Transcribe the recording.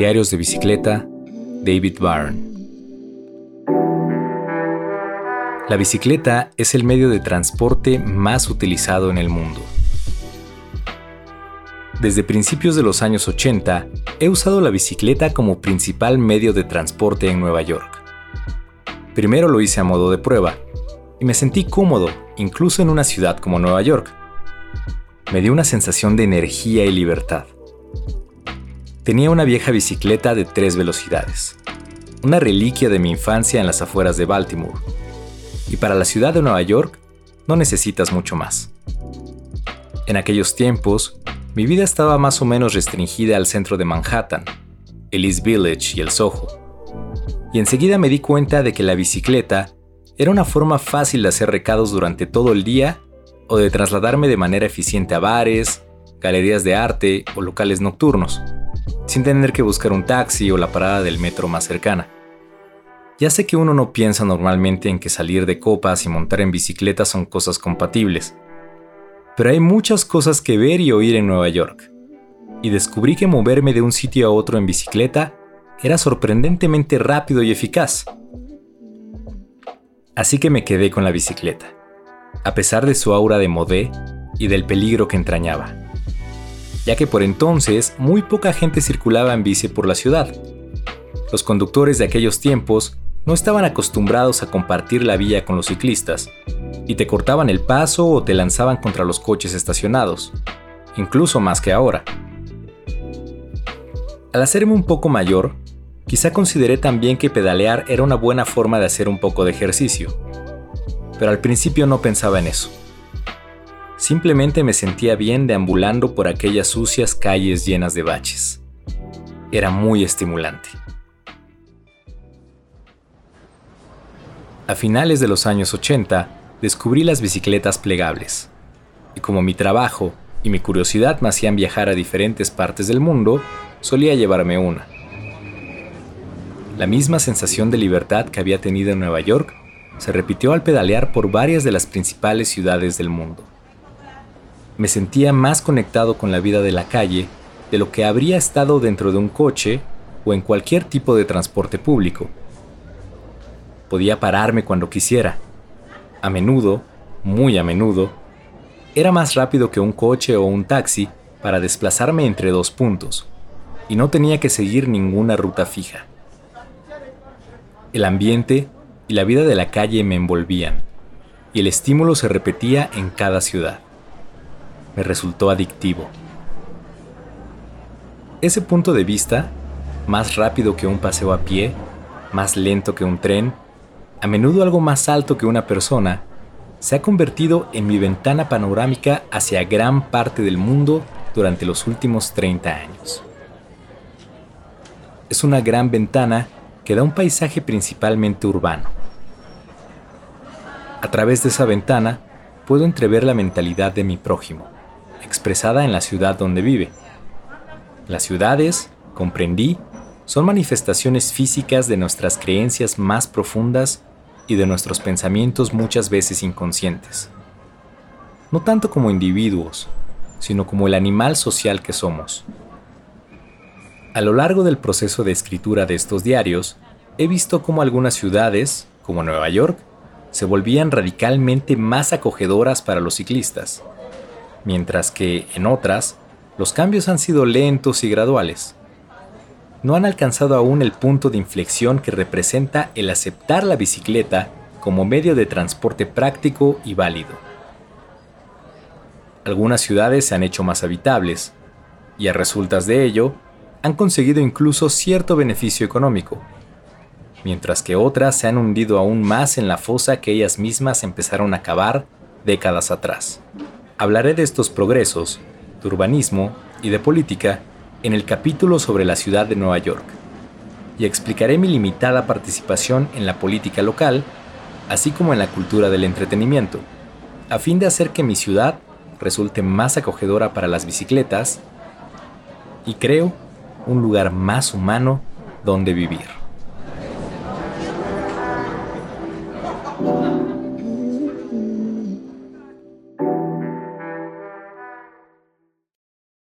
Diarios de bicicleta, David Byrne. La bicicleta es el medio de transporte más utilizado en el mundo. Desde principios de los años 80, he usado la bicicleta como principal medio de transporte en Nueva York. Primero lo hice a modo de prueba, y me sentí cómodo, incluso en una ciudad como Nueva York. Me dio una sensación de energía y libertad. Tenía una vieja bicicleta de tres velocidades, una reliquia de mi infancia en las afueras de Baltimore. Y para la ciudad de Nueva York no necesitas mucho más. En aquellos tiempos, mi vida estaba más o menos restringida al centro de Manhattan, el East Village y el Soho. Y enseguida me di cuenta de que la bicicleta era una forma fácil de hacer recados durante todo el día o de trasladarme de manera eficiente a bares, galerías de arte o locales nocturnos, sin tener que buscar un taxi o la parada del metro más cercana. Ya sé que uno no piensa normalmente en que salir de copas y montar en bicicleta son cosas compatibles, pero hay muchas cosas que ver y oír en Nueva York, y descubrí que moverme de un sitio a otro en bicicleta era sorprendentemente rápido y eficaz. Así que me quedé con la bicicleta, a pesar de su aura de modé y del peligro que entrañaba, ya que por entonces muy poca gente circulaba en bici por la ciudad. Los conductores de aquellos tiempos no estaban acostumbrados a compartir la vía con los ciclistas, y te cortaban el paso o te lanzaban contra los coches estacionados, incluso más que ahora. Al hacerme un poco mayor, Quizá consideré también que pedalear era una buena forma de hacer un poco de ejercicio, pero al principio no pensaba en eso. Simplemente me sentía bien deambulando por aquellas sucias calles llenas de baches. Era muy estimulante. A finales de los años 80, descubrí las bicicletas plegables. Y como mi trabajo y mi curiosidad me hacían viajar a diferentes partes del mundo, solía llevarme una. La misma sensación de libertad que había tenido en Nueva York se repitió al pedalear por varias de las principales ciudades del mundo. Me sentía más conectado con la vida de la calle de lo que habría estado dentro de un coche o en cualquier tipo de transporte público. Podía pararme cuando quisiera. A menudo, muy a menudo, era más rápido que un coche o un taxi para desplazarme entre dos puntos, y no tenía que seguir ninguna ruta fija. El ambiente y la vida de la calle me envolvían, y el estímulo se repetía en cada ciudad. Me resultó adictivo. Ese punto de vista, más rápido que un paseo a pie, más lento que un tren, a menudo algo más alto que una persona, se ha convertido en mi ventana panorámica hacia gran parte del mundo durante los últimos 30 años. Es una gran ventana que da un paisaje principalmente urbano. A través de esa ventana puedo entrever la mentalidad de mi prójimo, expresada en la ciudad donde vive. Las ciudades, comprendí, son manifestaciones físicas de nuestras creencias más profundas y de nuestros pensamientos muchas veces inconscientes. No tanto como individuos, sino como el animal social que somos. A lo largo del proceso de escritura de estos diarios, he visto cómo algunas ciudades, como Nueva York, se volvían radicalmente más acogedoras para los ciclistas, mientras que en otras, los cambios han sido lentos y graduales. No han alcanzado aún el punto de inflexión que representa el aceptar la bicicleta como medio de transporte práctico y válido. Algunas ciudades se han hecho más habitables, y a resultas de ello, han conseguido incluso cierto beneficio económico, mientras que otras se han hundido aún más en la fosa que ellas mismas empezaron a cavar décadas atrás. Hablaré de estos progresos, de urbanismo y de política en el capítulo sobre la ciudad de Nueva York, y explicaré mi limitada participación en la política local, así como en la cultura del entretenimiento, a fin de hacer que mi ciudad resulte más acogedora para las bicicletas y creo un lugar más humano donde vivir.